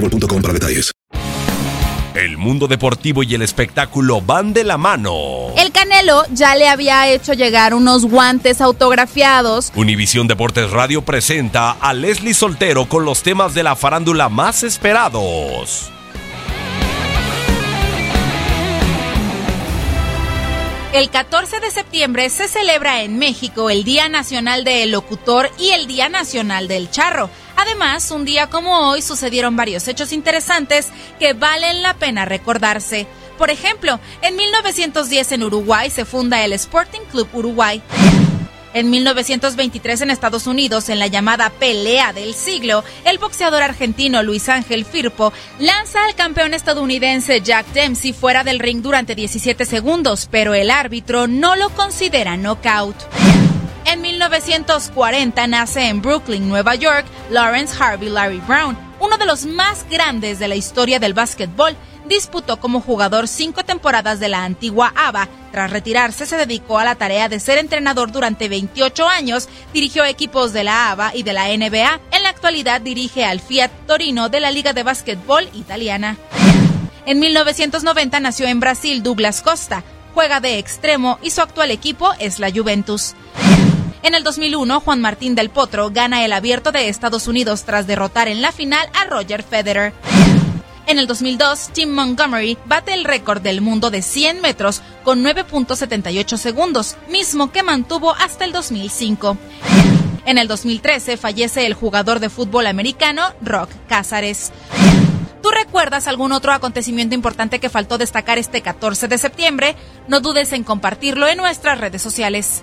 boostmobile.com para detalles. El mundo deportivo y el espectáculo van de la mano. El Canelo ya le había hecho llegar unos guantes autografiados. Univisión Deportes Radio presenta a Leslie Soltero con los temas de la farándula más esperados. El 14 de septiembre se celebra en México el Día Nacional del Locutor y el Día Nacional del Charro. Además, un día como hoy sucedieron varios hechos interesantes que valen la pena recordarse. Por ejemplo, en 1910 en Uruguay se funda el Sporting Club Uruguay. En 1923 en Estados Unidos, en la llamada pelea del siglo, el boxeador argentino Luis Ángel Firpo lanza al campeón estadounidense Jack Dempsey fuera del ring durante 17 segundos, pero el árbitro no lo considera knockout. En 1940 nace en Brooklyn, Nueva York, Lawrence Harvey Larry Brown, uno de los más grandes de la historia del básquetbol. Disputó como jugador cinco temporadas de la antigua ABA. Tras retirarse, se dedicó a la tarea de ser entrenador durante 28 años. Dirigió equipos de la ABA y de la NBA. En la actualidad dirige al Fiat Torino de la Liga de Básquetbol Italiana. En 1990 nació en Brasil Douglas Costa. Juega de extremo y su actual equipo es la Juventus. En el 2001, Juan Martín del Potro gana el abierto de Estados Unidos tras derrotar en la final a Roger Federer. En el 2002, Tim Montgomery bate el récord del mundo de 100 metros con 9.78 segundos, mismo que mantuvo hasta el 2005. En el 2013 fallece el jugador de fútbol americano Rock Cázares. ¿Tú recuerdas algún otro acontecimiento importante que faltó destacar este 14 de septiembre? No dudes en compartirlo en nuestras redes sociales.